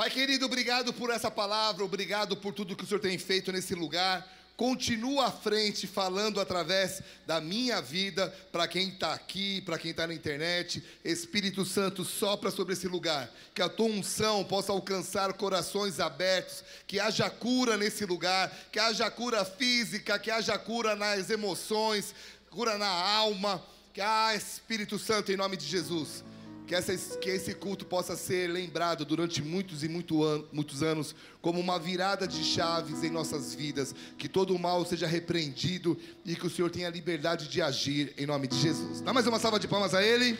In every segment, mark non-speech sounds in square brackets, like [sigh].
Pai querido, obrigado por essa palavra, obrigado por tudo que o Senhor tem feito nesse lugar. Continua à frente, falando através da minha vida, para quem está aqui, para quem está na internet. Espírito Santo, sopra sobre esse lugar. Que a tua unção possa alcançar corações abertos. Que haja cura nesse lugar. Que haja cura física, que haja cura nas emoções, cura na alma. Que, ah, Espírito Santo, em nome de Jesus que, essa, que esse culto possa ser lembrado durante muitos e muito an, muitos anos como uma virada de chaves em nossas vidas. Que todo o mal seja repreendido e que o Senhor tenha liberdade de agir em nome de Jesus. Dá mais uma salva de palmas a Ele.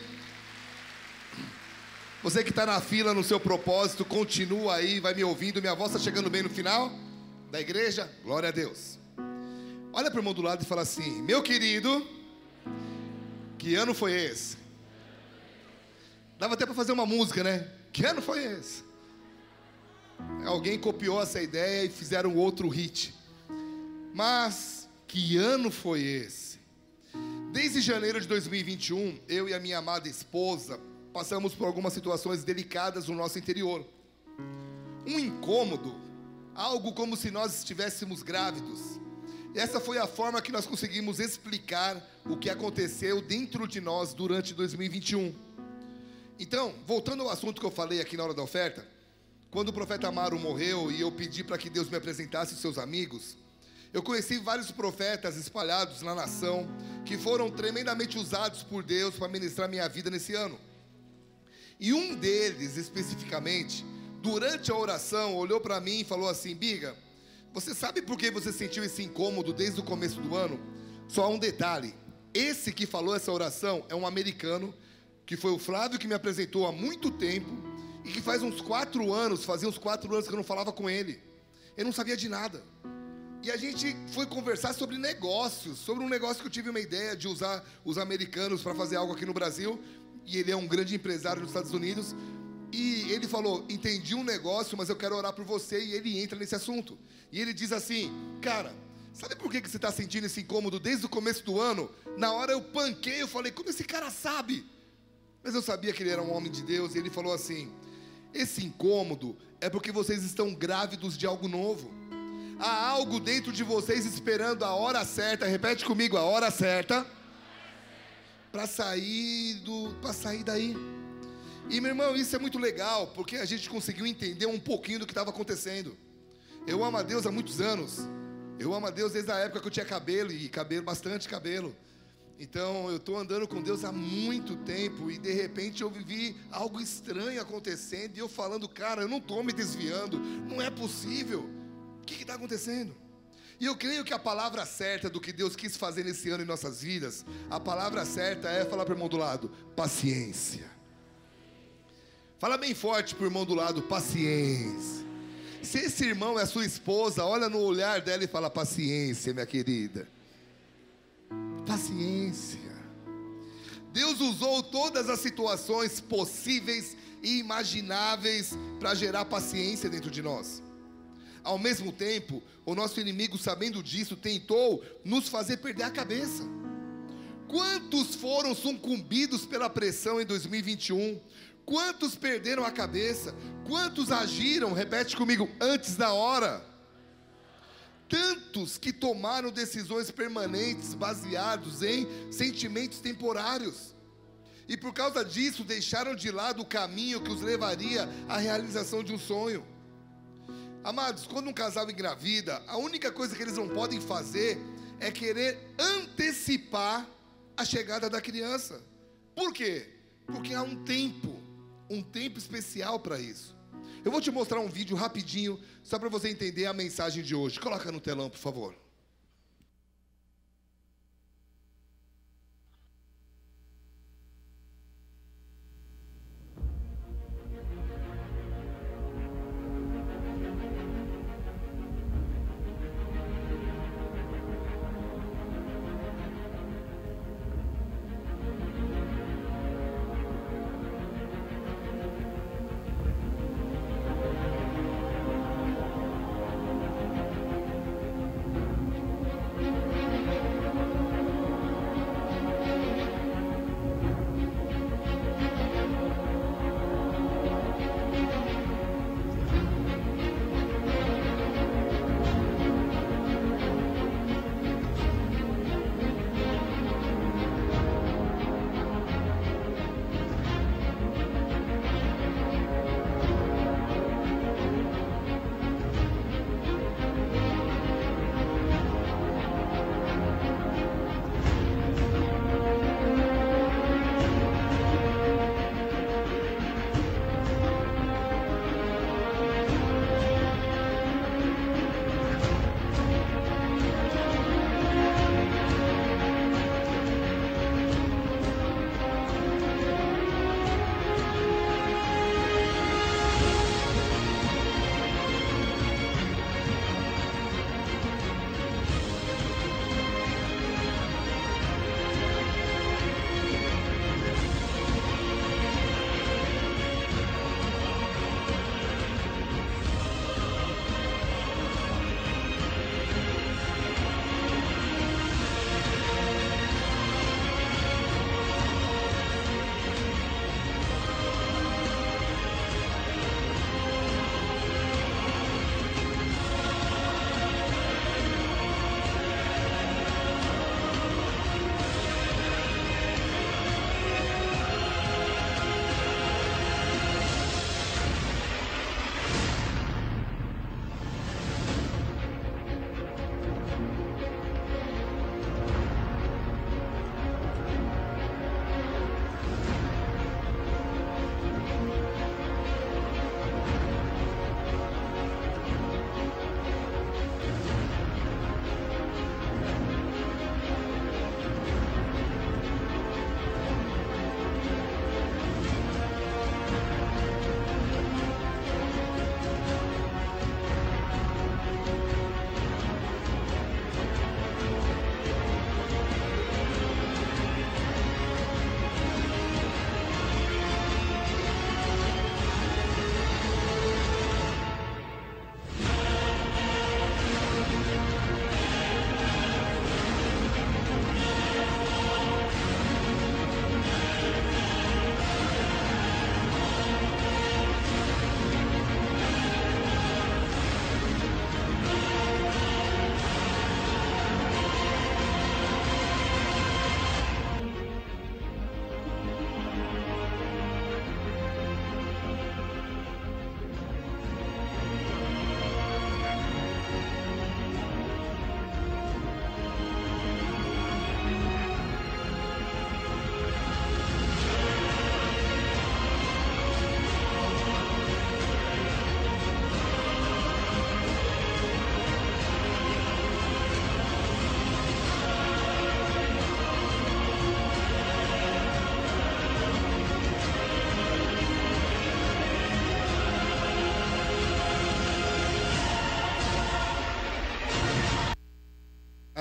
Você que está na fila no seu propósito, continua aí, vai me ouvindo. Minha voz está chegando bem no final da igreja. Glória a Deus. Olha para o irmão do lado e fala assim: Meu querido, que ano foi esse? Dava até para fazer uma música, né? Que ano foi esse? Alguém copiou essa ideia e fizeram outro hit. Mas que ano foi esse? Desde janeiro de 2021, eu e a minha amada esposa passamos por algumas situações delicadas no nosso interior. Um incômodo, algo como se nós estivéssemos grávidos. Essa foi a forma que nós conseguimos explicar o que aconteceu dentro de nós durante 2021. Então, voltando ao assunto que eu falei aqui na hora da oferta, quando o profeta Amaro morreu e eu pedi para que Deus me apresentasse os seus amigos, eu conheci vários profetas espalhados na nação que foram tremendamente usados por Deus para ministrar minha vida nesse ano. E um deles, especificamente, durante a oração, olhou para mim e falou assim: Biga, você sabe por que você sentiu esse incômodo desde o começo do ano? Só um detalhe: esse que falou essa oração é um americano que foi o Flávio que me apresentou há muito tempo e que faz uns quatro anos, fazia uns quatro anos que eu não falava com ele. Eu não sabia de nada. E a gente foi conversar sobre negócios, sobre um negócio que eu tive uma ideia de usar os americanos para fazer algo aqui no Brasil. E ele é um grande empresário nos Estados Unidos. E ele falou: Entendi um negócio, mas eu quero orar por você. E ele entra nesse assunto. E ele diz assim: Cara, sabe por que você está sentindo esse incômodo desde o começo do ano? Na hora eu panquei, eu falei: Como esse cara sabe? Mas eu sabia que ele era um homem de Deus e ele falou assim: Esse incômodo é porque vocês estão grávidos de algo novo. Há algo dentro de vocês esperando a hora certa. Repete comigo, a hora certa. Para sair do, para sair daí. E meu irmão, isso é muito legal, porque a gente conseguiu entender um pouquinho do que estava acontecendo. Eu amo a Deus há muitos anos. Eu amo a Deus desde a época que eu tinha cabelo e cabelo, bastante cabelo. Então eu estou andando com Deus há muito tempo e de repente eu vivi algo estranho acontecendo e eu falando, cara, eu não estou me desviando, não é possível. O que está acontecendo? E eu creio que a palavra certa do que Deus quis fazer nesse ano em nossas vidas, a palavra certa é falar para o irmão do lado: paciência. Fala bem forte para o irmão do lado: paciência. Se esse irmão é sua esposa, olha no olhar dela e fala: paciência, minha querida. Paciência. Deus usou todas as situações possíveis e imagináveis para gerar paciência dentro de nós. Ao mesmo tempo, o nosso inimigo, sabendo disso, tentou nos fazer perder a cabeça. Quantos foram sucumbidos pela pressão em 2021? Quantos perderam a cabeça? Quantos agiram, repete comigo, antes da hora? Tantos que tomaram decisões permanentes baseados em sentimentos temporários. E por causa disso deixaram de lado o caminho que os levaria à realização de um sonho. Amados, quando um casal engravida, a única coisa que eles não podem fazer é querer antecipar a chegada da criança. Por quê? Porque há um tempo, um tempo especial para isso. Eu vou te mostrar um vídeo rapidinho, só para você entender a mensagem de hoje. Coloca no telão, por favor.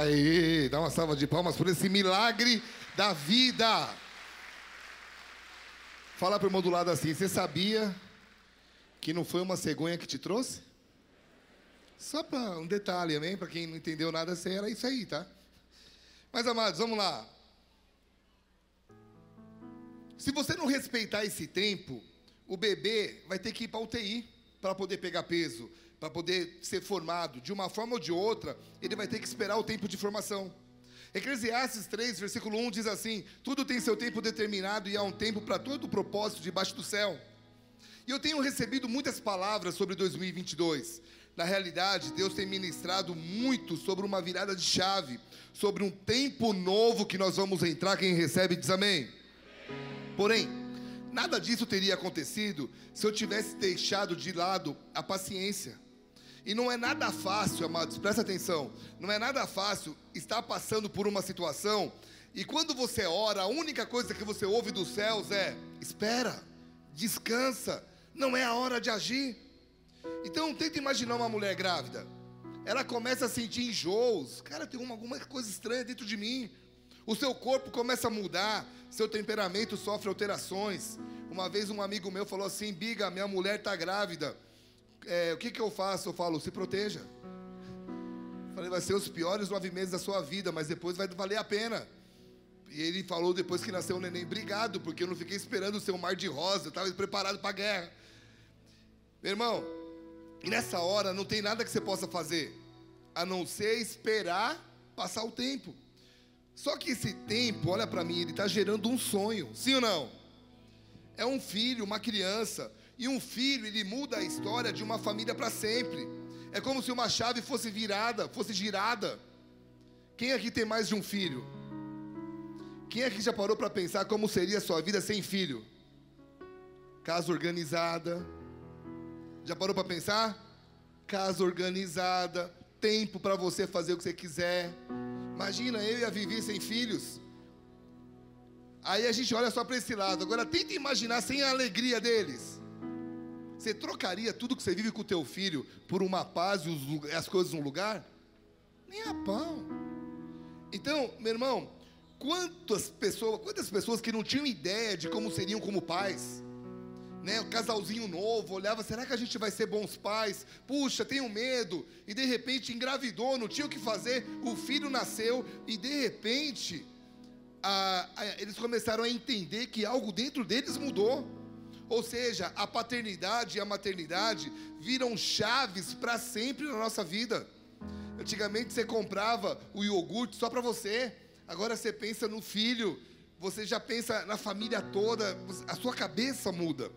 Aí, dá uma salva de palmas por esse milagre da vida. Fala para o irmão do lado assim: você sabia que não foi uma cegonha que te trouxe? Só para um detalhe, amém? Para quem não entendeu nada, era isso aí, tá? Mas, amados, vamos lá. Se você não respeitar esse tempo, o bebê vai ter que ir para UTI para poder pegar peso, para poder ser formado. De uma forma ou de outra, ele vai ter que esperar o tempo de formação. Eclesiastes 3, versículo 1 diz assim: Tudo tem seu tempo determinado e há um tempo para todo o propósito debaixo do céu. E eu tenho recebido muitas palavras sobre 2022. Na realidade, Deus tem ministrado muito sobre uma virada de chave, sobre um tempo novo que nós vamos entrar. Quem recebe diz amém. Porém, nada disso teria acontecido se eu tivesse deixado de lado a paciência. E não é nada fácil, amados, presta atenção. Não é nada fácil estar passando por uma situação e quando você ora, a única coisa que você ouve dos céus é: espera, descansa, não é a hora de agir. Então, tenta imaginar uma mulher grávida. Ela começa a sentir enjoos. Cara, tem uma, alguma coisa estranha dentro de mim. O seu corpo começa a mudar, seu temperamento sofre alterações. Uma vez um amigo meu falou assim: Biga, minha mulher está grávida é, o que, que eu faço? Eu falo, se proteja. Falei, vai ser os piores nove meses da sua vida, mas depois vai valer a pena. E ele falou depois que nasceu o neném, obrigado, porque eu não fiquei esperando ser um mar de rosa, eu estava preparado para a guerra. Meu irmão, nessa hora não tem nada que você possa fazer, a não ser esperar passar o tempo. Só que esse tempo, olha para mim, ele está gerando um sonho, sim ou não? É um filho, uma criança. E um filho, ele muda a história de uma família para sempre. É como se uma chave fosse virada, fosse girada. Quem aqui tem mais de um filho? Quem aqui já parou para pensar como seria a sua vida sem filho? Casa organizada. Já parou para pensar? Casa organizada, tempo para você fazer o que você quiser. Imagina eu e a Vivi sem filhos. Aí a gente olha só para esse lado. Agora tenta imaginar sem a alegria deles. Você trocaria tudo que você vive com o teu filho por uma paz e as coisas no lugar? Nem a pão. Então, meu irmão, quantas pessoas, quantas pessoas que não tinham ideia de como seriam como pais, né? O casalzinho novo, olhava, será que a gente vai ser bons pais? Puxa, tenho medo. E de repente engravidou, não tinha o que fazer, o filho nasceu e de repente a, a, eles começaram a entender que algo dentro deles mudou. Ou seja, a paternidade e a maternidade viram chaves para sempre na nossa vida. Antigamente você comprava o iogurte só para você, agora você pensa no filho, você já pensa na família toda, a sua cabeça muda.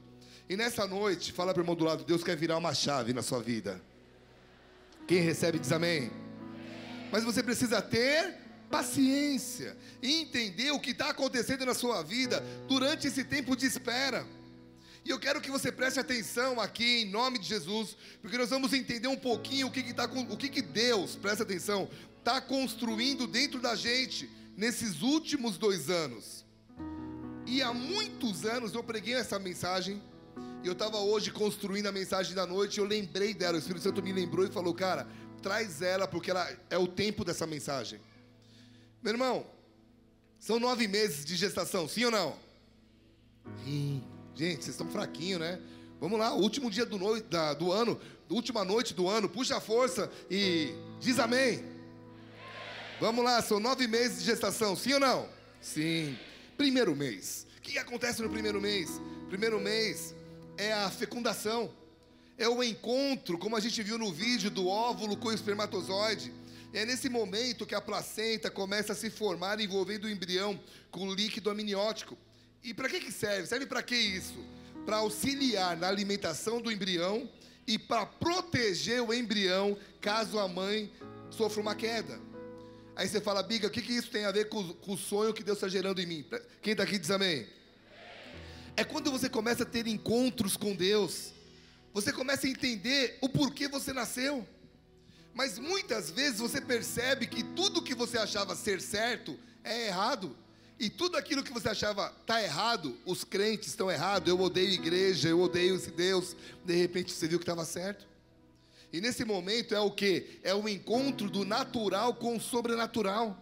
E nessa noite, fala para o irmão do lado, Deus quer virar uma chave na sua vida. Quem recebe diz amém. Mas você precisa ter paciência e entender o que está acontecendo na sua vida durante esse tempo de espera. E eu quero que você preste atenção aqui em nome de Jesus, porque nós vamos entender um pouquinho o que, que, tá, o que, que Deus, presta atenção, está construindo dentro da gente nesses últimos dois anos. E há muitos anos eu preguei essa mensagem, e eu estava hoje construindo a mensagem da noite, e eu lembrei dela, o Espírito Santo me lembrou e falou, cara, traz ela, porque ela é o tempo dessa mensagem. Meu irmão, são nove meses de gestação, sim ou não? Sim. Gente, vocês estão fraquinhos, né? Vamos lá, último dia do, no... da, do ano, última noite do ano, puxa a força e diz amém. Vamos lá, são nove meses de gestação, sim ou não? Sim. Primeiro mês. O que acontece no primeiro mês? Primeiro mês é a fecundação. É o encontro, como a gente viu no vídeo, do óvulo com o espermatozoide. É nesse momento que a placenta começa a se formar envolvendo o embrião com líquido amniótico. E para que, que serve? Serve para que isso? Para auxiliar na alimentação do embrião e para proteger o embrião caso a mãe sofra uma queda. Aí você fala, Biga, o que, que isso tem a ver com, com o sonho que Deus está gerando em mim? Quem está aqui diz amém. É quando você começa a ter encontros com Deus, você começa a entender o porquê você nasceu. Mas muitas vezes você percebe que tudo que você achava ser certo é errado. E tudo aquilo que você achava tá errado, os crentes estão errados, eu odeio igreja, eu odeio esse Deus, de repente você viu que estava certo. E nesse momento é o que? É o encontro do natural com o sobrenatural.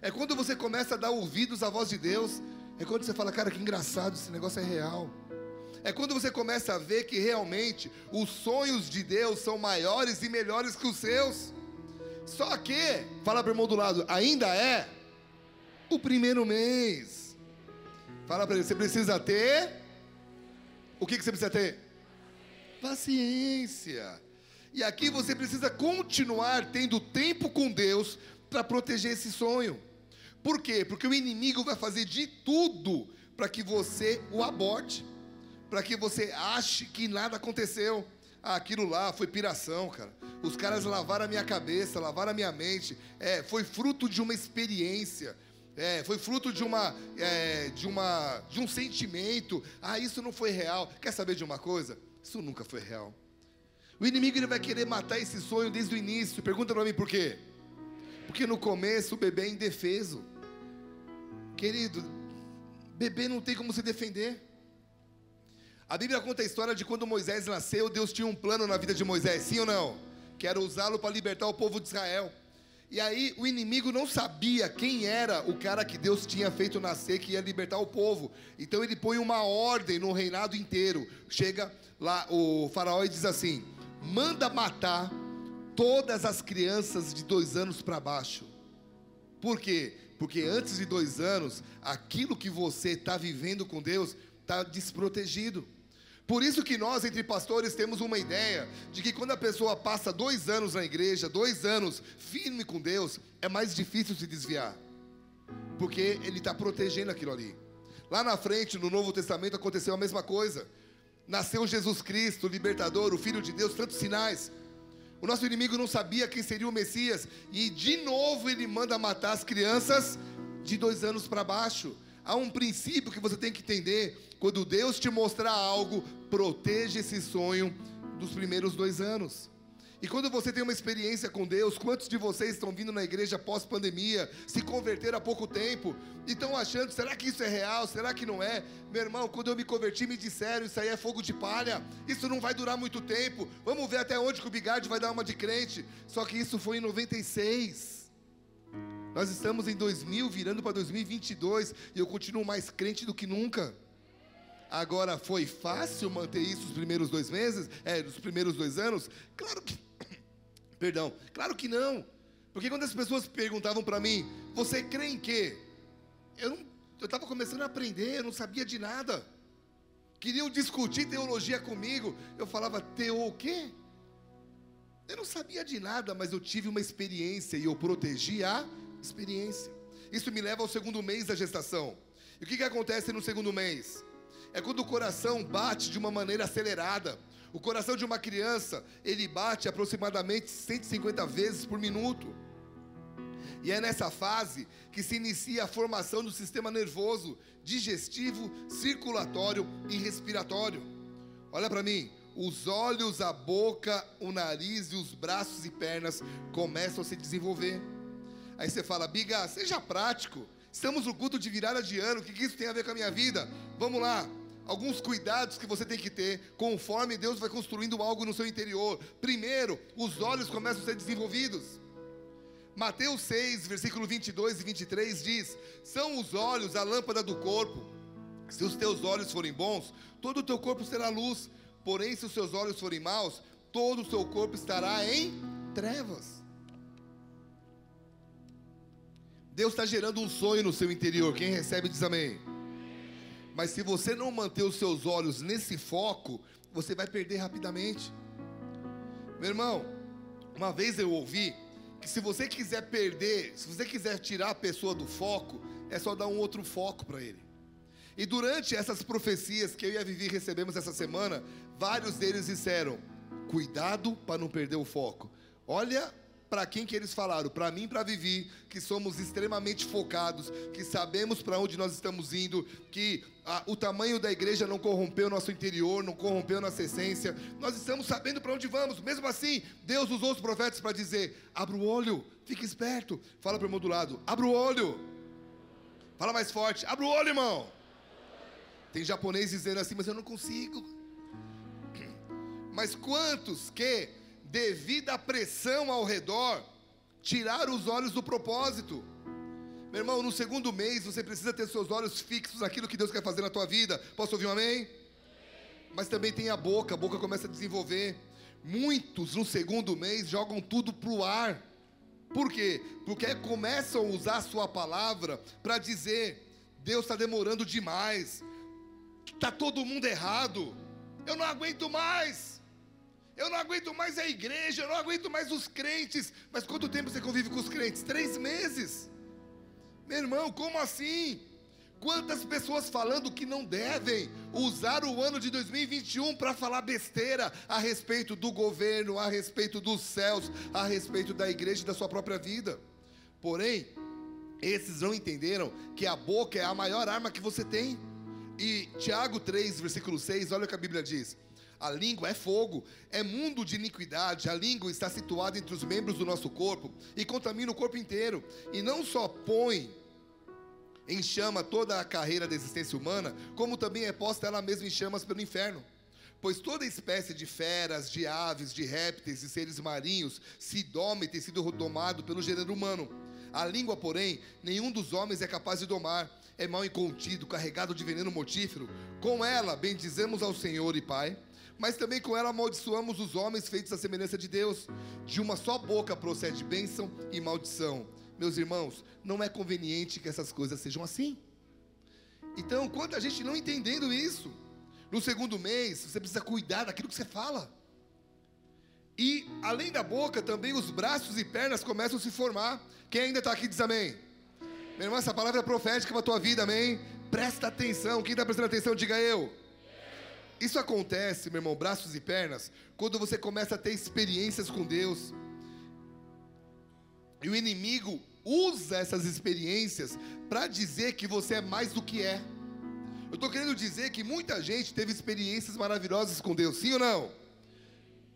É quando você começa a dar ouvidos à voz de Deus. É quando você fala, cara, que engraçado, esse negócio é real. É quando você começa a ver que realmente os sonhos de Deus são maiores e melhores que os seus. Só que, fala para o irmão do lado, ainda é o primeiro mês. Fala para ele, você precisa ter. O que, que você precisa ter? Paciência. E aqui você precisa continuar tendo tempo com Deus para proteger esse sonho. Por quê? Porque o inimigo vai fazer de tudo para que você o aborte, para que você ache que nada aconteceu. Ah, aquilo lá foi piração, cara. Os caras lavaram a minha cabeça, lavaram a minha mente. É, foi fruto de uma experiência. É, foi fruto de uma, é, de uma, de um sentimento. Ah, isso não foi real. Quer saber de uma coisa? Isso nunca foi real. O inimigo ele vai querer matar esse sonho desde o início. Pergunta para mim por quê? Porque no começo o bebê é indefeso. Querido, bebê não tem como se defender. A Bíblia conta a história de quando Moisés nasceu, Deus tinha um plano na vida de Moisés, sim ou não? Que era usá-lo para libertar o povo de Israel. E aí o inimigo não sabia quem era o cara que Deus tinha feito nascer que ia libertar o povo. Então ele põe uma ordem no reinado inteiro. Chega lá o faraó e diz assim: manda matar todas as crianças de dois anos para baixo. Por quê? Porque antes de dois anos, aquilo que você está vivendo com Deus está desprotegido. Por isso que nós, entre pastores, temos uma ideia de que quando a pessoa passa dois anos na igreja, dois anos firme com Deus, é mais difícil se desviar. Porque ele está protegendo aquilo ali. Lá na frente, no Novo Testamento, aconteceu a mesma coisa. Nasceu Jesus Cristo, o libertador, o Filho de Deus, tantos sinais. O nosso inimigo não sabia quem seria o Messias. E de novo ele manda matar as crianças de dois anos para baixo. Há um princípio que você tem que entender. Quando Deus te mostrar algo, proteja esse sonho dos primeiros dois anos. E quando você tem uma experiência com Deus, quantos de vocês estão vindo na igreja pós-pandemia, se converteram há pouco tempo, e estão achando, será que isso é real? Será que não é? Meu irmão, quando eu me converti, me disseram, isso aí é fogo de palha, isso não vai durar muito tempo, vamos ver até onde que o Bigard vai dar uma de crente. Só que isso foi em 96. Nós estamos em 2000, virando para 2022, e eu continuo mais crente do que nunca. Agora, foi fácil manter isso os primeiros dois meses? É, os primeiros dois anos? Claro que [coughs] Perdão. Claro que não. Porque quando as pessoas perguntavam para mim, você crê em quê? Eu estava começando a aprender, eu não sabia de nada. Queriam discutir teologia comigo. Eu falava, teo o quê? Eu não sabia de nada, mas eu tive uma experiência e eu protegi a experiência. Isso me leva ao segundo mês da gestação. E o que, que acontece no segundo mês? É quando o coração bate de uma maneira acelerada. O coração de uma criança, ele bate aproximadamente 150 vezes por minuto. E é nessa fase que se inicia a formação do sistema nervoso, digestivo, circulatório e respiratório. Olha para mim, os olhos, a boca, o nariz e os braços e pernas começam a se desenvolver. Aí você fala, Biga, seja prático. Estamos no culto de virada de ano, o que isso tem a ver com a minha vida? Vamos lá alguns cuidados que você tem que ter conforme Deus vai construindo algo no seu interior. Primeiro, os olhos começam a ser desenvolvidos. Mateus 6, versículo 22 e 23 diz: São os olhos a lâmpada do corpo. Se os teus olhos forem bons, todo o teu corpo será luz. Porém, se os seus olhos forem maus, todo o seu corpo estará em trevas. Deus está gerando um sonho no seu interior. Quem recebe diz amém. Mas se você não manter os seus olhos nesse foco, você vai perder rapidamente. Meu irmão, uma vez eu ouvi que se você quiser perder, se você quiser tirar a pessoa do foco, é só dar um outro foco para ele. E durante essas profecias que eu e a Vivi recebemos essa semana, vários deles disseram: cuidado para não perder o foco. Olha para quem que eles falaram? Para mim, para Vivi, que somos extremamente focados, que sabemos para onde nós estamos indo, que ah, o tamanho da igreja não corrompeu nosso interior, não corrompeu nossa essência. Nós estamos sabendo para onde vamos. Mesmo assim, Deus usou os profetas para dizer: abra o olho, fique esperto. Fala para o irmão do lado: abra o olho. Fala mais forte: abra o olho, irmão. Tem japonês dizendo assim, mas eu não consigo. [clears throat] Mas quantos que devido à pressão ao redor, tirar os olhos do propósito. Meu irmão, no segundo mês você precisa ter seus olhos fixos naquilo que Deus quer fazer na tua vida. Posso ouvir um amém? Mas também tem a boca, a boca começa a desenvolver. Muitos no segundo mês jogam tudo pro ar. Por quê? Porque começam a usar a sua palavra para dizer: Deus está demorando demais, está todo mundo errado, eu não aguento mais, eu não aguento mais a igreja, eu não aguento mais os crentes. Mas quanto tempo você convive com os crentes? Três meses. Meu irmão, como assim? Quantas pessoas falando que não devem usar o ano de 2021 para falar besteira a respeito do governo, a respeito dos céus, a respeito da igreja e da sua própria vida. Porém, esses não entenderam que a boca é a maior arma que você tem. E Tiago 3, versículo 6, olha o que a Bíblia diz. A língua é fogo, é mundo de iniquidade. A língua está situada entre os membros do nosso corpo e contamina o corpo inteiro. E não só põe em chama toda a carreira da existência humana, como também é posta ela mesma em chamas pelo inferno. Pois toda espécie de feras, de aves, de répteis e seres marinhos se doma e tem sido domado pelo gênero humano. A língua, porém, nenhum dos homens é capaz de domar. É mal incontido, carregado de veneno mortífero. Com ela bendizemos ao Senhor e Pai, mas também com ela amaldiçoamos os homens feitos à semelhança de Deus. De uma só boca procede bênção e maldição. Meus irmãos, não é conveniente que essas coisas sejam assim. Então, quando a gente não entendendo isso, no segundo mês, você precisa cuidar daquilo que você fala. E, além da boca, também os braços e pernas começam a se formar. Quem ainda está aqui diz amém. Meu irmão, essa palavra é profética para a tua vida, amém? Presta atenção. Quem está prestando atenção, diga eu. Isso acontece, meu irmão, braços e pernas, quando você começa a ter experiências com Deus. E o inimigo usa essas experiências para dizer que você é mais do que é. Eu estou querendo dizer que muita gente teve experiências maravilhosas com Deus, sim ou não?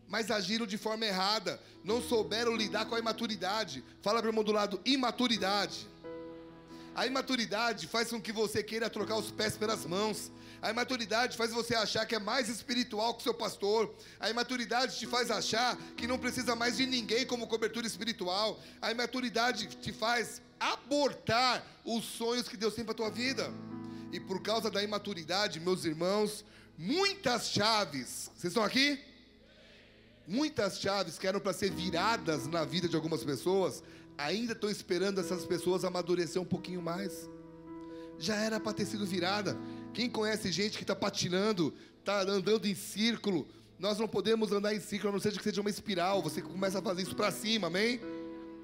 Mas agiram de forma errada, não souberam lidar com a imaturidade. Fala para o irmão do lado, imaturidade. A imaturidade faz com que você queira trocar os pés pelas mãos. A imaturidade faz você achar que é mais espiritual que o seu pastor. A imaturidade te faz achar que não precisa mais de ninguém como cobertura espiritual. A imaturidade te faz abortar os sonhos que Deus tem para tua vida. E por causa da imaturidade, meus irmãos, muitas chaves. Vocês estão aqui? Muitas chaves que eram para ser viradas na vida de algumas pessoas, ainda estão esperando essas pessoas amadurecer um pouquinho mais. Já era para ter sido virada. Quem conhece gente que está patinando, está andando em círculo? Nós não podemos andar em círculo, a não ser que seja uma espiral. Você começa a fazer isso para cima, amém?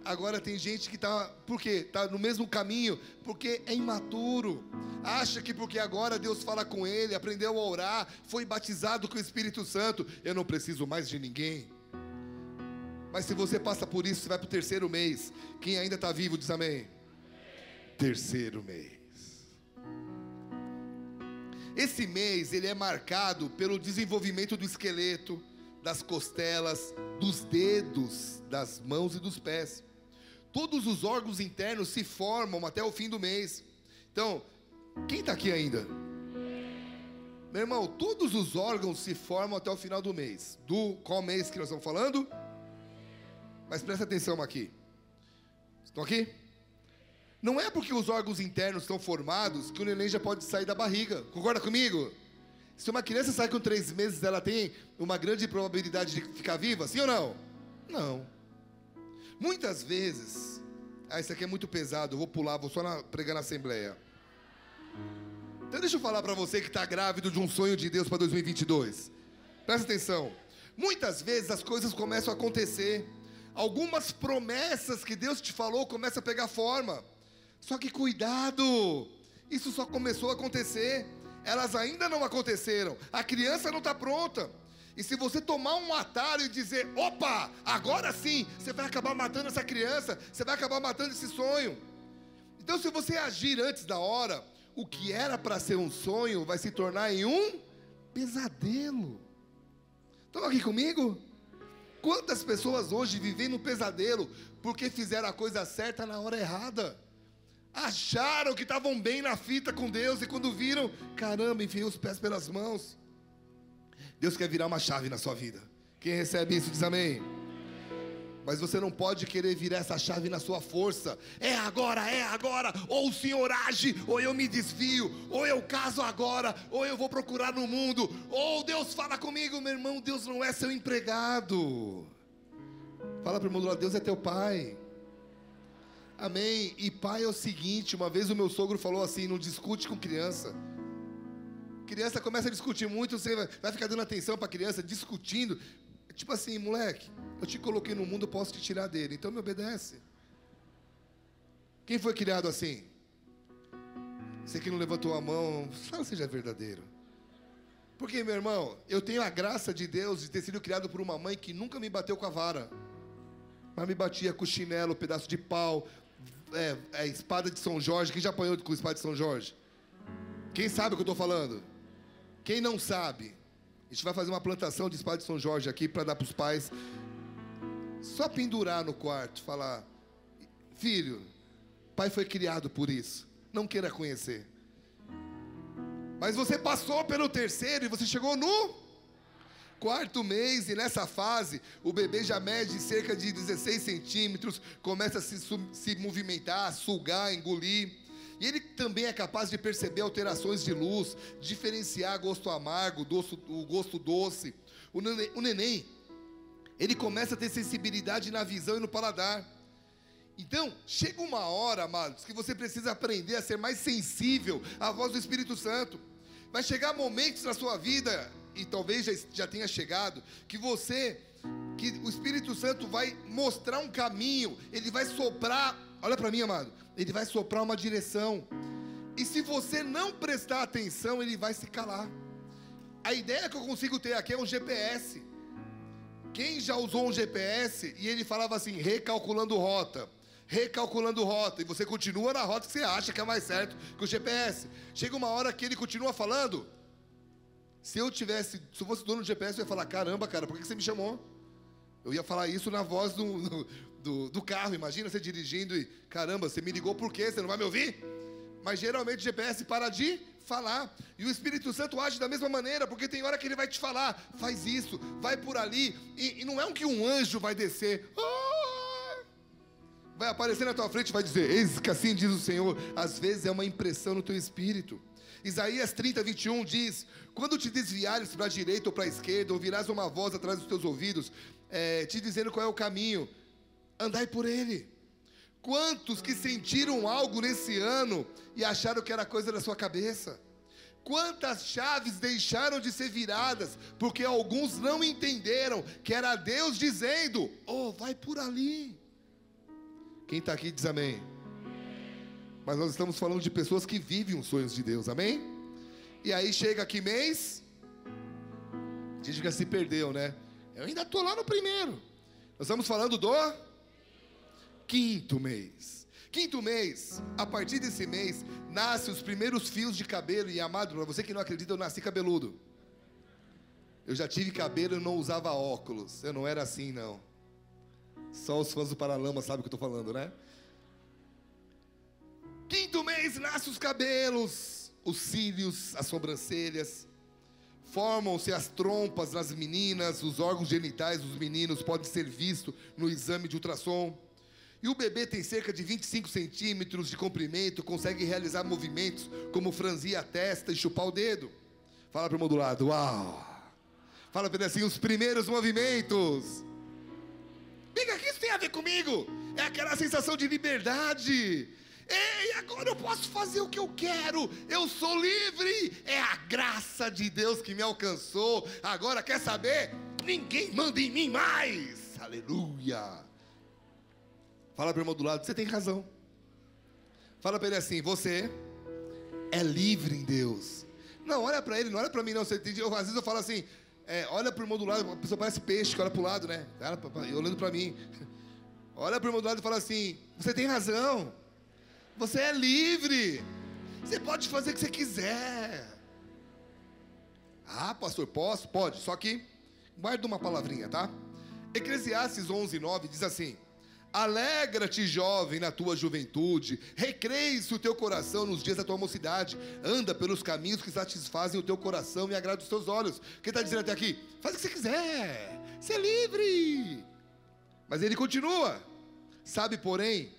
Agora tem gente que está, por quê? Está no mesmo caminho, porque é imaturo. Acha que porque agora Deus fala com ele, aprendeu a orar, foi batizado com o Espírito Santo, eu não preciso mais de ninguém. Mas se você passa por isso, você vai para o terceiro mês. Quem ainda está vivo diz amém. amém. Terceiro mês. Esse mês ele é marcado pelo desenvolvimento do esqueleto, das costelas, dos dedos, das mãos e dos pés. Todos os órgãos internos se formam até o fim do mês. Então, quem está aqui ainda? Meu irmão, todos os órgãos se formam até o final do mês. Do qual mês que nós estamos falando? Mas presta atenção aqui. Estão aqui? Não é porque os órgãos internos estão formados que o neném já pode sair da barriga. Concorda comigo? Se uma criança sai com três meses, ela tem uma grande probabilidade de ficar viva? Sim ou não? Não. Muitas vezes. Ah, isso aqui é muito pesado, eu vou pular, vou só na, pregar na assembleia. Então deixa eu falar para você que está grávido de um sonho de Deus para 2022. Presta atenção. Muitas vezes as coisas começam a acontecer. Algumas promessas que Deus te falou começam a pegar forma. Só que cuidado, isso só começou a acontecer, elas ainda não aconteceram, a criança não está pronta. E se você tomar um atalho e dizer, opa, agora sim, você vai acabar matando essa criança, você vai acabar matando esse sonho. Então, se você agir antes da hora, o que era para ser um sonho vai se tornar em um pesadelo. Estão aqui comigo? Quantas pessoas hoje vivem no pesadelo porque fizeram a coisa certa na hora errada? Acharam que estavam bem na fita com Deus e quando viram, caramba, enfiei os pés pelas mãos. Deus quer virar uma chave na sua vida. Quem recebe isso diz amém. Mas você não pode querer virar essa chave na sua força. É agora, é agora. Ou o Senhor age, ou eu me desvio. Ou eu caso agora, ou eu vou procurar no mundo. Ou Deus fala comigo, meu irmão. Deus não é seu empregado. Fala para o irmão Deus é teu pai. Amém. E pai é o seguinte: uma vez o meu sogro falou assim: não discute com criança. Criança começa a discutir muito, você vai ficar dando atenção para criança, discutindo. Tipo assim, moleque, eu te coloquei no mundo, posso te tirar dele, então me obedece. Quem foi criado assim? Você que não levantou a mão, fala seja verdadeiro. Porque, meu irmão, eu tenho a graça de Deus de ter sido criado por uma mãe que nunca me bateu com a vara, mas me batia com chinelo, pedaço de pau, é, é, espada de São Jorge. Quem já apanhou com espada de São Jorge? Quem sabe o que eu estou falando? Quem não sabe? A gente vai fazer uma plantação de espada de São Jorge aqui para dar para os pais. Só pendurar no quarto, falar: Filho, pai foi criado por isso. Não queira conhecer. Mas você passou pelo terceiro e você chegou no quarto mês, e nessa fase, o bebê já mede cerca de 16 centímetros, começa a se, se movimentar, sugar, engolir. E ele também é capaz de perceber alterações de luz, diferenciar gosto amargo, doce, o gosto doce. O neném, o neném, ele começa a ter sensibilidade na visão e no paladar. Então, chega uma hora, amados, que você precisa aprender a ser mais sensível à voz do Espírito Santo. Vai chegar momentos na sua vida, e talvez já, já tenha chegado, que você, que o Espírito Santo vai mostrar um caminho, ele vai soprar. Olha para mim, amado ele vai soprar uma direção. E se você não prestar atenção, ele vai se calar. A ideia que eu consigo ter aqui é um GPS. Quem já usou um GPS e ele falava assim, recalculando rota, recalculando rota, e você continua na rota que você acha que é mais certo que o GPS. Chega uma hora que ele continua falando. Se eu tivesse, se eu fosse dono do GPS, eu ia falar: caramba, cara, por que você me chamou? Eu ia falar isso na voz do, do, do, carro. Imagina você dirigindo e, caramba, você me ligou por quê? Você não vai me ouvir? Mas geralmente o GPS para de falar. E o Espírito Santo age da mesma maneira, porque tem hora que ele vai te falar, faz isso, vai por ali. E, e não é um que um anjo vai descer. Vai aparecer na tua frente e vai dizer, eis que assim diz o Senhor. Às vezes é uma impressão no teu espírito. Isaías 30, 21 diz: Quando te desviares para a direita ou para a esquerda, ouvirás uma voz atrás dos teus ouvidos, é, te dizendo qual é o caminho andai por ele. Quantos que sentiram algo nesse ano e acharam que era coisa da sua cabeça? Quantas chaves deixaram de ser viradas porque alguns não entenderam que era Deus dizendo: Oh, vai por ali. Quem está aqui diz amém. Mas nós estamos falando de pessoas que vivem os sonhos de Deus, amém? E aí chega aqui mês, gente já se perdeu, né? Eu ainda estou lá no primeiro. Nós estamos falando do quinto mês. Quinto mês, a partir desse mês, nascem os primeiros fios de cabelo. E amado, para você que não acredita, eu nasci cabeludo. Eu já tive cabelo e não usava óculos. Eu não era assim, não. Só os fãs do Paralama sabem o que eu estou falando, né? Quinto mês, nascem os cabelos, os cílios, as sobrancelhas. Formam-se as trompas nas meninas, os órgãos genitais dos meninos podem ser vistos no exame de ultrassom. E o bebê tem cerca de 25 centímetros de comprimento, consegue realizar movimentos como franzir a testa e chupar o dedo. Fala para o irmão do lado, uau! Fala para assim, os primeiros movimentos. Miga, o que isso tem a ver comigo? É aquela sensação de liberdade. Ei, agora eu posso fazer o que eu quero. Eu sou livre. É a graça de Deus que me alcançou. Agora quer saber? Ninguém manda em mim mais. Aleluia. Fala para o irmão do lado, você tem razão. Fala para ele assim, você é livre em Deus. Não, olha para ele, não olha para mim não. Você, eu, às vezes eu falo assim, é, olha para o irmão do lado, a pessoa parece peixe que olha para o lado, né? Olhando para mim. Olha para o irmão do lado e fala assim, você tem razão. Você é livre. Você pode fazer o que você quiser. Ah, pastor, posso? Pode. Só que guarda uma palavrinha, tá? Eclesiastes 11, 9 diz assim: Alegra-te, jovem, na tua juventude, recreie-se o teu coração nos dias da tua mocidade, anda pelos caminhos que satisfazem o teu coração e agradam os teus olhos. Quem está dizendo até aqui? Faz o que você quiser, você é livre. Mas ele continua. Sabe, porém,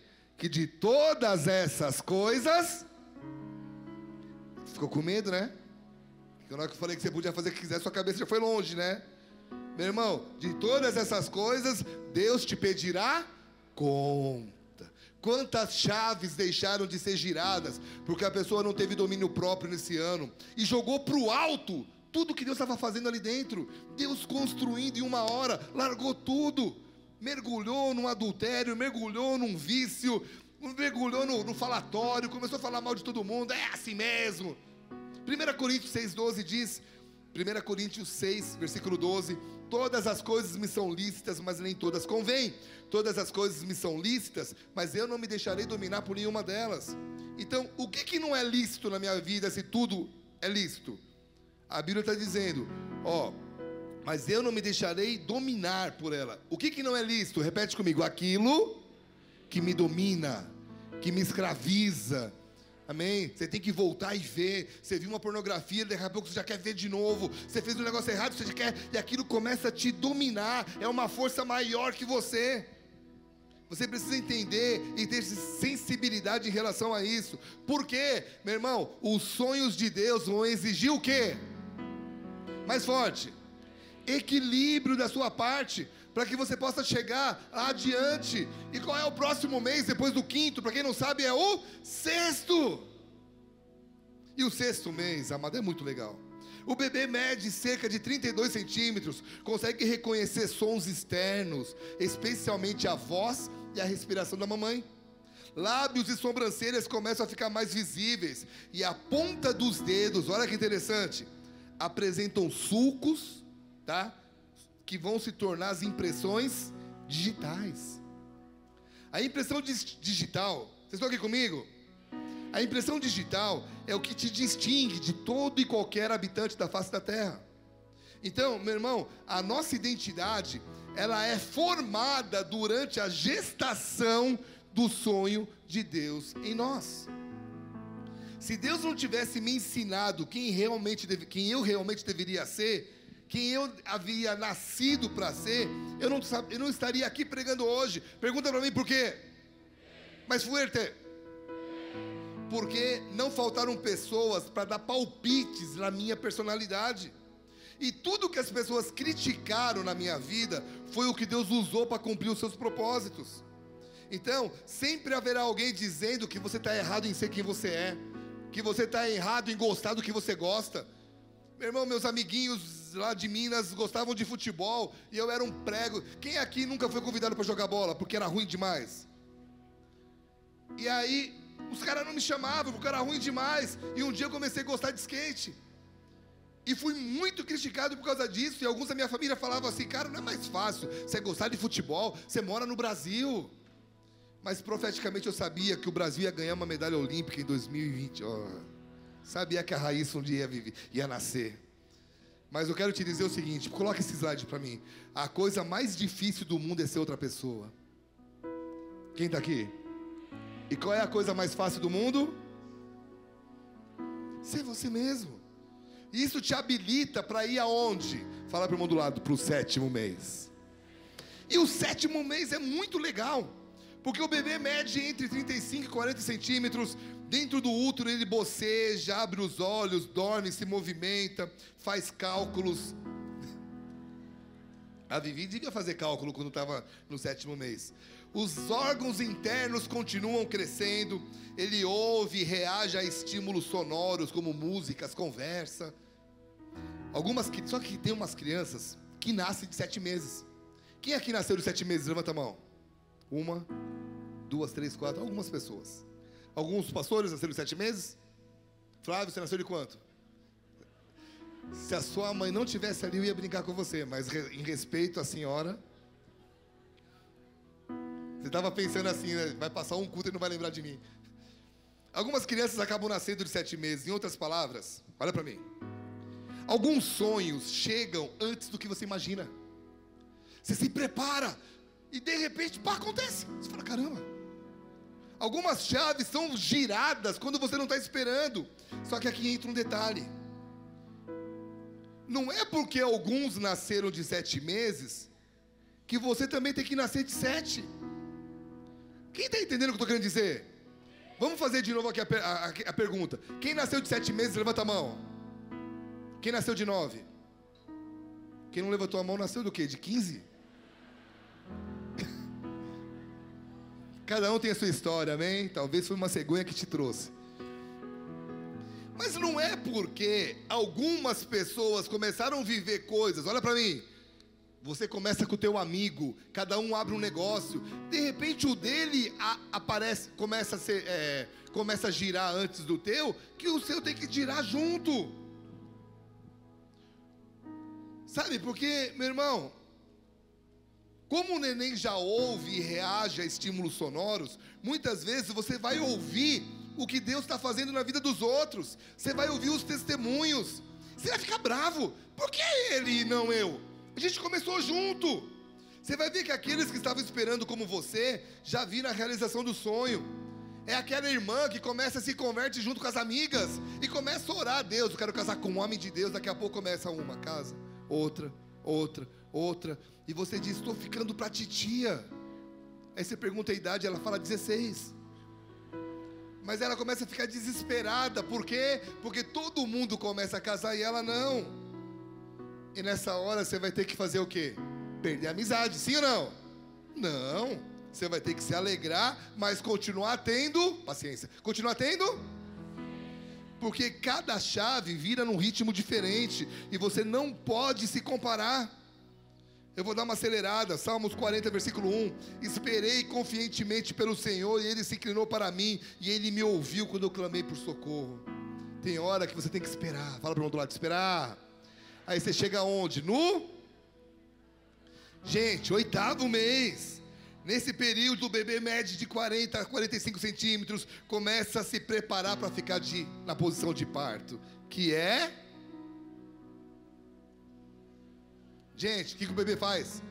que de todas essas coisas. Ficou com medo, né? Porque na hora que eu falei que você podia fazer o que quiser, sua cabeça já foi longe, né? Meu irmão, de todas essas coisas, Deus te pedirá conta. Quantas chaves deixaram de ser giradas porque a pessoa não teve domínio próprio nesse ano e jogou para o alto tudo que Deus estava fazendo ali dentro. Deus construindo em uma hora, largou tudo, mergulhou num adultério, mergulhou num vício, mergulhou no, no falatório, começou a falar mal de todo mundo. É assim mesmo. 1 Coríntios 6,12 diz: 1 Coríntios 6, versículo 12: Todas as coisas me são lícitas, mas nem todas convêm. Todas as coisas me são lícitas, mas eu não me deixarei dominar por nenhuma delas. Então, o que, que não é lícito na minha vida se tudo é lícito? A Bíblia está dizendo, ó, mas eu não me deixarei dominar por ela. O que, que não é lícito? Repete comigo: aquilo que me domina, que me escraviza, Amém? Você tem que voltar e ver. Você viu uma pornografia, daqui a pouco você já quer ver de novo. Você fez um negócio errado, você já quer, e aquilo começa a te dominar. É uma força maior que você. Você precisa entender e ter sensibilidade em relação a isso. Por quê, meu irmão? Os sonhos de Deus vão exigir o quê? Mais forte. Equilíbrio da sua parte para que você possa chegar adiante. E qual é o próximo mês depois do quinto? Para quem não sabe, é o sexto. E o sexto mês, amado, é muito legal. O bebê mede cerca de 32 centímetros, consegue reconhecer sons externos, especialmente a voz e a respiração da mamãe. Lábios e sobrancelhas começam a ficar mais visíveis, e a ponta dos dedos, olha que interessante, apresentam sulcos, tá? que vão se tornar as impressões digitais. A impressão digital, vocês estão aqui comigo? A impressão digital é o que te distingue de todo e qualquer habitante da face da terra. Então, meu irmão, a nossa identidade, ela é formada durante a gestação do sonho de Deus em nós. Se Deus não tivesse me ensinado quem realmente deve, quem eu realmente deveria ser, quem eu havia nascido para ser, eu não, eu não estaria aqui pregando hoje. Pergunta para mim por quê? Mas fuerte. Porque não faltaram pessoas para dar palpites na minha personalidade. E tudo que as pessoas criticaram na minha vida foi o que Deus usou para cumprir os seus propósitos. Então, sempre haverá alguém dizendo que você está errado em ser quem você é, que você está errado em gostar do que você gosta. Meu irmão, meus amiguinhos lá de Minas gostavam de futebol e eu era um prego. Quem aqui nunca foi convidado para jogar bola porque era ruim demais? E aí, os caras não me chamavam porque era ruim demais. E um dia eu comecei a gostar de skate. E fui muito criticado por causa disso. E alguns da minha família falavam assim: cara, não é mais fácil você gostar de futebol, você mora no Brasil. Mas profeticamente eu sabia que o Brasil ia ganhar uma medalha olímpica em 2020. Oh, sabia que a Raíssa um dia ia, ia nascer. Mas eu quero te dizer o seguinte: coloca esse slide para mim. A coisa mais difícil do mundo é ser outra pessoa. Quem está aqui? E qual é a coisa mais fácil do mundo? Ser você mesmo. Isso te habilita para ir aonde? Fala para o irmão do lado, para o sétimo mês. E o sétimo mês é muito legal. Porque o bebê mede entre 35 e 40 centímetros. Dentro do útero ele boceja, abre os olhos, dorme, se movimenta, faz cálculos. A Vivi devia fazer cálculo quando estava no sétimo mês. Os órgãos internos continuam crescendo. Ele ouve reage a estímulos sonoros, como músicas, conversa. Algumas, só que tem umas crianças que nascem de sete meses. Quem aqui nasceu de sete meses? Levanta a mão. Uma, duas, três, quatro, algumas pessoas. Alguns pastores nasceram de sete meses. Flávio, você nasceu de quanto? Se a sua mãe não tivesse ali, eu ia brincar com você, mas em respeito à senhora. Você estava pensando assim, né? vai passar um culto e não vai lembrar de mim. Algumas crianças acabam nascendo de sete meses. Em outras palavras, olha para mim. Alguns sonhos chegam antes do que você imagina. Você se prepara e de repente, pá, acontece. Você fala, caramba. Algumas chaves são giradas quando você não está esperando. Só que aqui entra um detalhe. Não é porque alguns nasceram de sete meses que você também tem que nascer de sete. Quem está entendendo o que eu estou querendo dizer? Vamos fazer de novo aqui a, a, a, pergunta. Quem nasceu de sete meses, levanta a mão. Quem nasceu de nove? Quem não levantou a mão nasceu do quê? De quinze? Cada um tem a sua história, amém? Talvez foi uma cegonha que te trouxe. Mas não é porque algumas pessoas começaram a viver coisas, olha para mim. Você começa com o teu amigo, cada um abre um negócio, de repente o dele a, aparece, começa a ser, é, começa a girar antes do teu, que o seu tem que girar junto. Sabe, porque, meu irmão, como o neném já ouve e reage a estímulos sonoros, muitas vezes você vai ouvir o que Deus está fazendo na vida dos outros, você vai ouvir os testemunhos, você vai ficar bravo, por que ele e não eu? A gente começou junto. Você vai ver que aqueles que estavam esperando como você já viram a realização do sonho. É aquela irmã que começa a se converte junto com as amigas e começa a orar a Deus. Eu quero casar com um homem de Deus. Daqui a pouco começa uma casa, outra, outra, outra. E você diz: Estou ficando para titia. Aí você pergunta a idade, ela fala 16. Mas ela começa a ficar desesperada. Por quê? Porque todo mundo começa a casar e ela não. E nessa hora você vai ter que fazer o quê? Perder a amizade, sim ou não? Não. Você vai ter que se alegrar, mas continuar tendo paciência. Continuar tendo? Porque cada chave vira num ritmo diferente e você não pode se comparar. Eu vou dar uma acelerada. Salmos 40, versículo 1. Esperei confiantemente pelo Senhor e ele se inclinou para mim e ele me ouviu quando eu clamei por socorro. Tem hora que você tem que esperar. Fala para o outro lado, esperar. Aí você chega onde? No Gente, oitavo mês. Nesse período, o bebê mede de 40 a 45 centímetros, começa a se preparar para ficar de, na posição de parto, que é Gente, o que, que o bebê faz?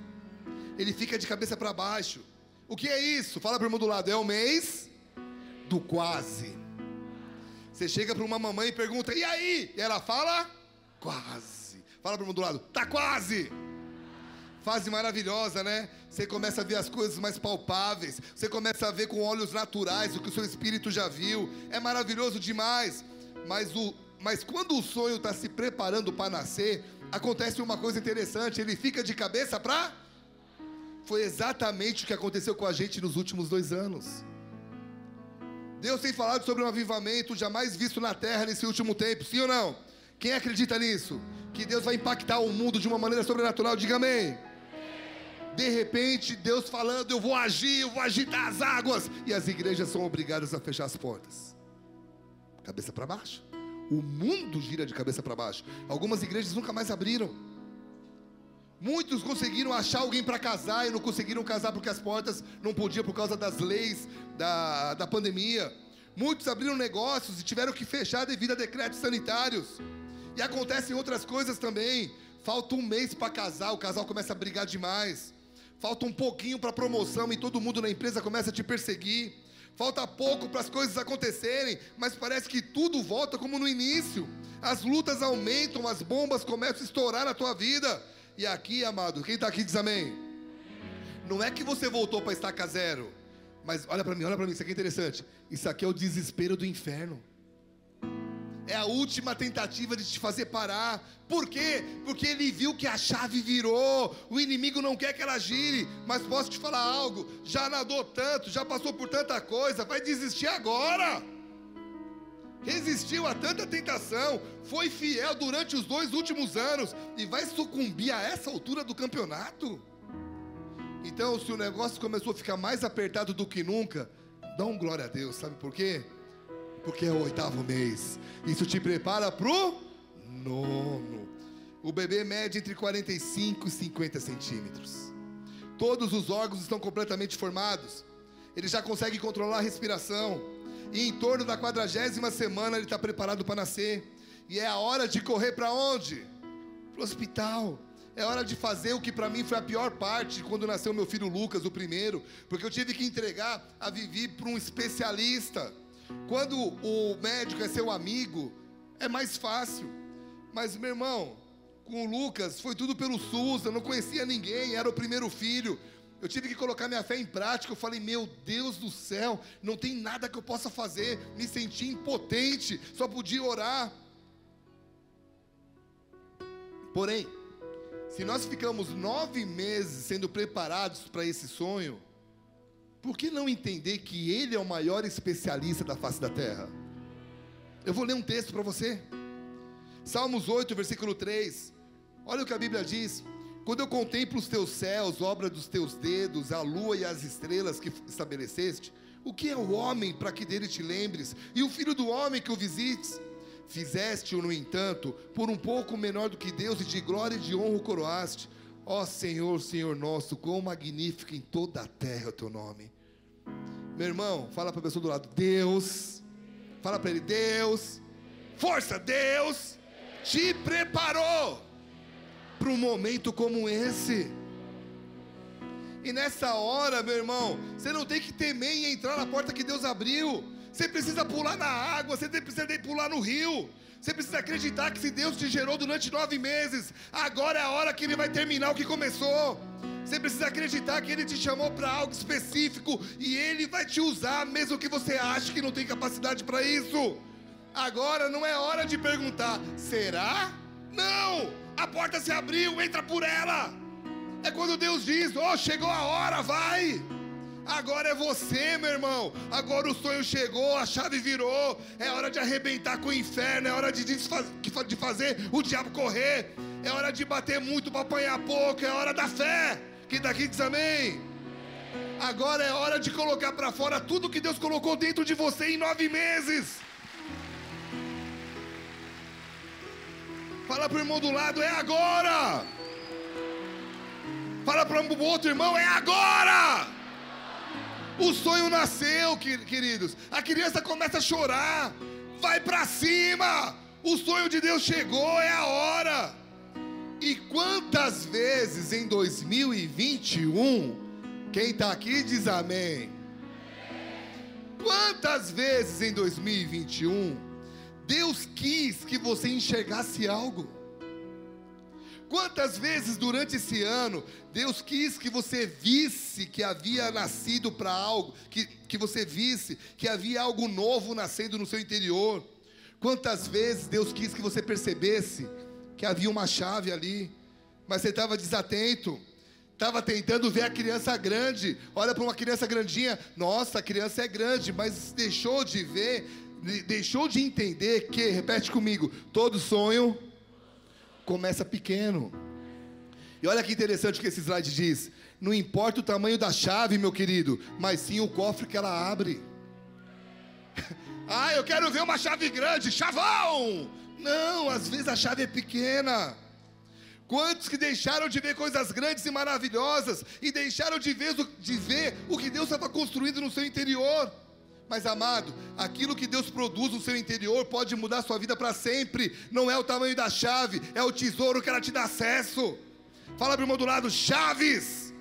Ele fica de cabeça para baixo. O que é isso? Fala para o irmão do lado. É o mês do quase. Você chega para uma mamãe e pergunta: E aí? E ela fala: Quase. Fala para o irmão do lado: Tá quase. Fase maravilhosa, né? Você começa a ver as coisas mais palpáveis. Você começa a ver com olhos naturais o que o seu espírito já viu. É maravilhoso demais. Mas, o, mas quando o sonho está se preparando para nascer, acontece uma coisa interessante, ele fica de cabeça para. Foi exatamente o que aconteceu com a gente nos últimos dois anos. Deus tem falado sobre um avivamento jamais visto na terra nesse último tempo, sim ou não? Quem acredita nisso? Que Deus vai impactar o mundo de uma maneira sobrenatural, diga amém. De repente, Deus falando, eu vou agir, eu vou agitar as águas, e as igrejas são obrigadas a fechar as portas, cabeça para baixo. O mundo gira de cabeça para baixo. Algumas igrejas nunca mais abriram. Muitos conseguiram achar alguém para casar e não conseguiram casar porque as portas não podiam por causa das leis da, da pandemia. Muitos abriram negócios e tiveram que fechar devido a decretos sanitários. E acontecem outras coisas também. Falta um mês para casar, o casal começa a brigar demais. Falta um pouquinho para promoção e todo mundo na empresa começa a te perseguir falta pouco para as coisas acontecerem, mas parece que tudo volta como no início. As lutas aumentam, as bombas começam a estourar na tua vida. E aqui, amado, quem está aqui diz amém. Não é que você voltou para estaca zero, mas olha para mim, olha para mim, isso aqui é interessante. Isso aqui é o desespero do inferno é a última tentativa de te fazer parar. Por quê? Porque ele viu que a chave virou. O inimigo não quer que ela gire. Mas posso te falar algo? Já nadou tanto, já passou por tanta coisa, vai desistir agora. Resistiu a tanta tentação, foi fiel durante os dois últimos anos e vai sucumbir a essa altura do campeonato? Então, se o negócio começou a ficar mais apertado do que nunca, dá um glória a Deus, sabe por quê? Porque é o oitavo mês. Isso te prepara pro nono. O bebê mede entre 45 e 50 centímetros. Todos os órgãos estão completamente formados. Ele já consegue controlar a respiração. E em torno da quadragésima semana ele está preparado para nascer. E é a hora de correr para onde? Para o hospital. É hora de fazer o que para mim foi a pior parte quando nasceu meu filho Lucas, o primeiro, porque eu tive que entregar a Vivi para um especialista. Quando o médico é seu amigo, é mais fácil. Mas, meu irmão, com o Lucas, foi tudo pelo SUS, eu não conhecia ninguém, era o primeiro filho. Eu tive que colocar minha fé em prática. Eu falei, meu Deus do céu, não tem nada que eu possa fazer. Me senti impotente, só podia orar. Porém, se nós ficamos nove meses sendo preparados para esse sonho, por que não entender que Ele é o maior especialista da face da terra? Eu vou ler um texto para você. Salmos 8, versículo 3. Olha o que a Bíblia diz. Quando eu contemplo os teus céus, obra dos teus dedos, a lua e as estrelas que estabeleceste, o que é o homem para que dele te lembres? E o filho do homem que o visites? Fizeste-o, no entanto, por um pouco menor do que Deus, e de glória e de honra o coroaste. Ó Senhor, Senhor nosso, quão magnífico em toda a terra é o teu nome. Meu irmão, fala para a pessoa do lado, Deus, fala para ele, Deus, força, Deus, te preparou para um momento como esse. E nessa hora, meu irmão, você não tem que temer em entrar na porta que Deus abriu. Você precisa pular na água, você precisa pular no rio. Você precisa acreditar que se Deus te gerou durante nove meses, agora é a hora que Ele vai terminar o que começou. Você precisa acreditar que Ele te chamou para algo específico e Ele vai te usar, mesmo que você ache que não tem capacidade para isso. Agora não é hora de perguntar: será? Não! A porta se abriu, entra por ela. É quando Deus diz: Oh, chegou a hora, vai. Agora é você, meu irmão. Agora o sonho chegou, a chave virou. É hora de arrebentar com o inferno. É hora de, de fazer o diabo correr. É hora de bater muito para apanhar pouco. É hora da fé. Quem daqui diz amém? Agora é hora de colocar para fora tudo que Deus colocou dentro de você em nove meses. Fala para o irmão do lado, é agora. Fala para o outro irmão, é agora. O sonho nasceu, queridos. A criança começa a chorar. Vai para cima. O sonho de Deus chegou, é a hora. E quantas vezes em 2021, quem está aqui diz amém. Quantas vezes em 2021, Deus quis que você enxergasse algo? Quantas vezes durante esse ano Deus quis que você visse que havia nascido para algo, que, que você visse que havia algo novo nascendo no seu interior? Quantas vezes Deus quis que você percebesse que havia uma chave ali, mas você estava desatento? Estava tentando ver a criança grande. Olha para uma criança grandinha. Nossa, a criança é grande, mas deixou de ver, deixou de entender que, repete comigo, todo sonho começa pequeno. E olha que interessante o que esse slide diz. Não importa o tamanho da chave, meu querido, mas sim o cofre que ela abre. [laughs] ah, eu quero ver uma chave grande, chavão! Não, às vezes a chave é pequena. Quantos que deixaram de ver coisas grandes e maravilhosas e deixaram de ver, de ver o que Deus estava construindo no seu interior? Mas amado, aquilo que Deus produz no seu interior pode mudar a sua vida para sempre. Não é o tamanho da chave, é o tesouro que ela te dá acesso. Fala para o irmão do lado, chaves.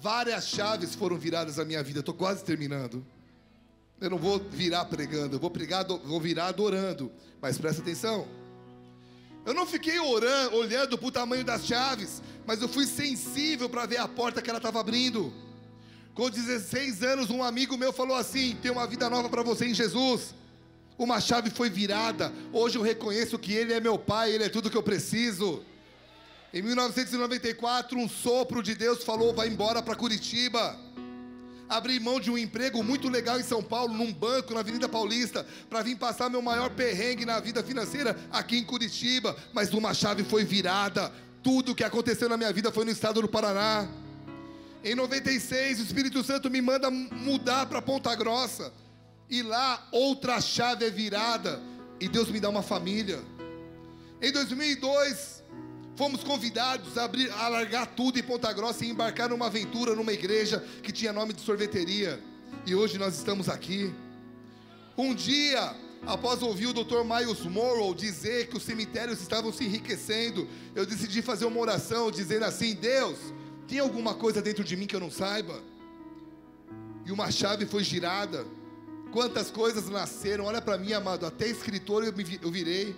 Várias chaves foram viradas na minha vida. Estou quase terminando. Eu não vou virar pregando, eu vou pregar, vou virar adorando. Mas presta atenção. Eu não fiquei orando, olhando para o tamanho das chaves, mas eu fui sensível para ver a porta que ela estava abrindo. Com 16 anos, um amigo meu falou assim: tem uma vida nova para você em Jesus. Uma chave foi virada. Hoje eu reconheço que Ele é meu Pai, Ele é tudo que eu preciso. Em 1994, um sopro de Deus falou: vai embora para Curitiba. Abri mão de um emprego muito legal em São Paulo, num banco na Avenida Paulista, para vir passar meu maior perrengue na vida financeira aqui em Curitiba. Mas uma chave foi virada. Tudo o que aconteceu na minha vida foi no estado do Paraná. Em 96, o Espírito Santo me manda mudar para Ponta Grossa. E lá outra chave é virada e Deus me dá uma família. Em 2002, fomos convidados a, abrir, a largar tudo em Ponta Grossa e embarcar numa aventura numa igreja que tinha nome de sorveteria. E hoje nós estamos aqui. Um dia, após ouvir o Dr. Miles Morrow dizer que os cemitérios estavam se enriquecendo, eu decidi fazer uma oração dizendo assim: Deus, tem alguma coisa dentro de mim que eu não saiba? E uma chave foi girada. Quantas coisas nasceram? Olha para mim, amado. Até escritor eu, virei.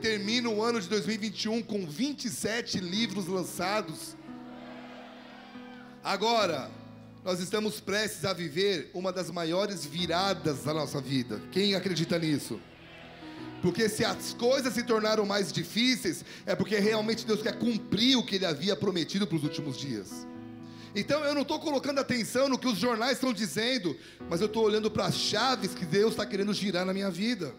termina o ano de 2021 com 27 livros lançados. Agora, nós estamos prestes a viver uma das maiores viradas da nossa vida. Quem acredita nisso? Porque se as coisas se tornaram mais difíceis, é porque realmente Deus quer cumprir o que Ele havia prometido para os últimos dias. Então eu não estou colocando atenção no que os jornais estão dizendo, mas eu estou olhando para as chaves que Deus está querendo girar na minha vida.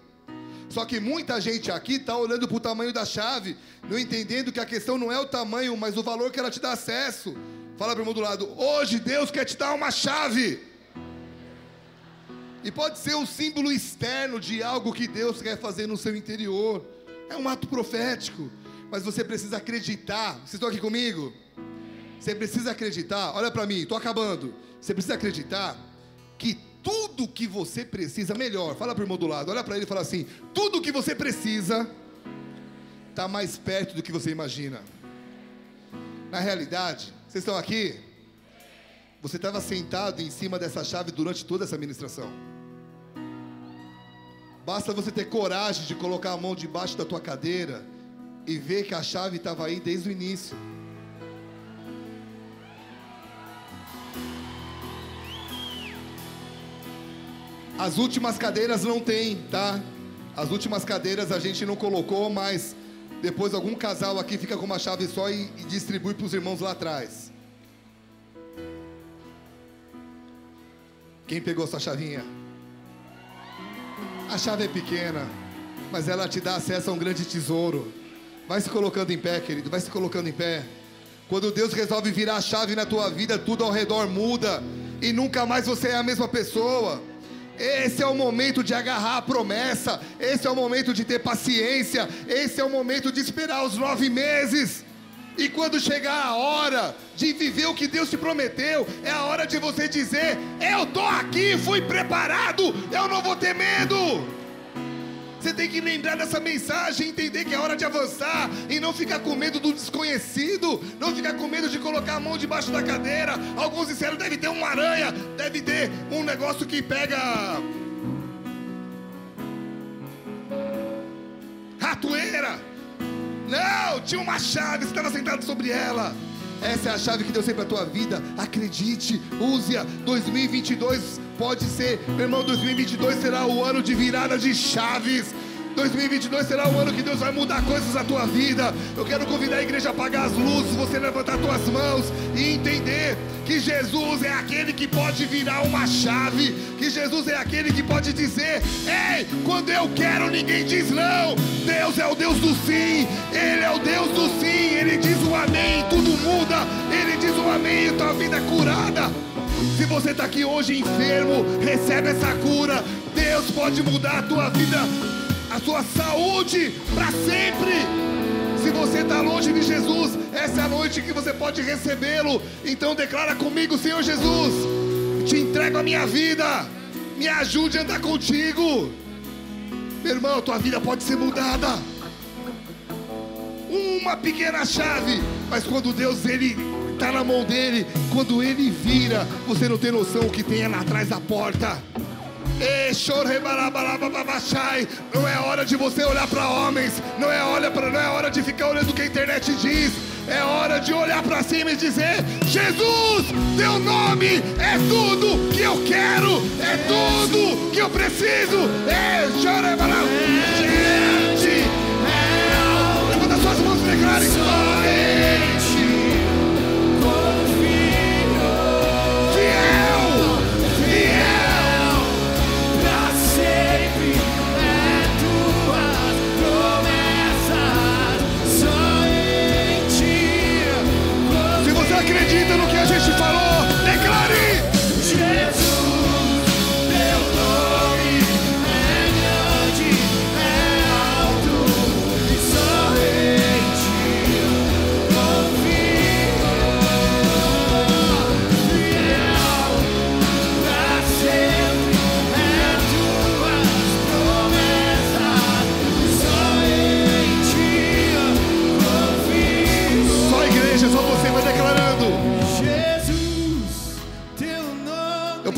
Só que muita gente aqui está olhando para o tamanho da chave, não entendendo que a questão não é o tamanho, mas o valor que ela te dá acesso. Fala para o irmão do lado, hoje Deus quer te dar uma chave. E pode ser um símbolo externo de algo que Deus quer fazer no seu interior. É um ato profético. Mas você precisa acreditar. Vocês estão aqui comigo? Você precisa acreditar. Olha para mim, estou acabando. Você precisa acreditar que tudo que você precisa, melhor, fala para o irmão do lado, olha para ele e fala assim: tudo que você precisa está mais perto do que você imagina. Na realidade, vocês estão aqui? Você estava sentado em cima dessa chave durante toda essa ministração. Basta você ter coragem de colocar a mão debaixo da tua cadeira e ver que a chave estava aí desde o início. As últimas cadeiras não tem, tá? As últimas cadeiras a gente não colocou, mas depois algum casal aqui fica com uma chave só e, e distribui para os irmãos lá atrás. Quem pegou sua chavinha? A chave é pequena, mas ela te dá acesso a um grande tesouro. Vai se colocando em pé, querido, vai se colocando em pé. Quando Deus resolve virar a chave na tua vida, tudo ao redor muda e nunca mais você é a mesma pessoa. Esse é o momento de agarrar a promessa, esse é o momento de ter paciência, esse é o momento de esperar os nove meses. E quando chegar a hora de viver o que Deus te prometeu, é a hora de você dizer: Eu estou aqui, fui preparado, eu não vou ter medo. Você tem que lembrar dessa mensagem, entender que é hora de avançar e não ficar com medo do desconhecido, não ficar com medo de colocar a mão debaixo da cadeira. Alguns disseram: deve ter uma aranha, deve ter um negócio que pega. Ratoeira. Não, tinha uma chave, estava sentado sobre ela. Essa é a chave que Deus tem para a tua vida. Acredite, use-a. 2022 pode ser, meu irmão, 2022 será o ano de virada de chaves. 2022 será o ano que Deus vai mudar coisas na tua vida. Eu quero convidar a igreja a apagar as luzes, você levantar tuas mãos e entender que Jesus é aquele que pode virar uma chave, que Jesus é aquele que pode dizer: "Ei, quando eu quero, ninguém diz não". Deus é o Deus do sim. Ele é o Deus do sim. Ele diz o amém, tudo muda. Ele diz o amém tua vida é curada. Se você está aqui hoje enfermo, recebe essa cura. Deus pode mudar a tua vida a sua saúde para sempre. Se você está longe de Jesus, essa é a noite que você pode recebê-lo. Então declara comigo, Senhor Jesus, te entrego a minha vida, me ajude a andar contigo. Meu irmão, tua vida pode ser mudada. Uma pequena chave, mas quando Deus ele está na mão dele, quando ele vira, você não tem noção o que tem lá atrás da porta. Não é hora de você olhar para homens, não é, hora pra, não é hora de ficar olhando o que a internet diz. É hora de olhar para cima e dizer: Jesus, teu nome é tudo que eu quero, é tudo que eu preciso. É, chora. Levanta te falou.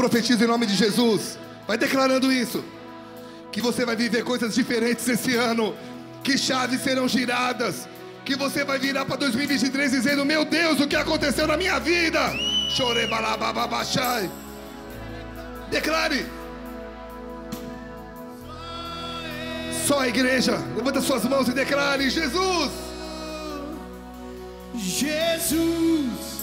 profetizo em nome de Jesus. Vai declarando isso. Que você vai viver coisas diferentes esse ano. Que chaves serão giradas. Que você vai virar para 2023 dizendo: Meu Deus, o que aconteceu na minha vida? Chorei, balababachai. Declare. Só a igreja. Levanta suas mãos e declare: Jesus. Jesus.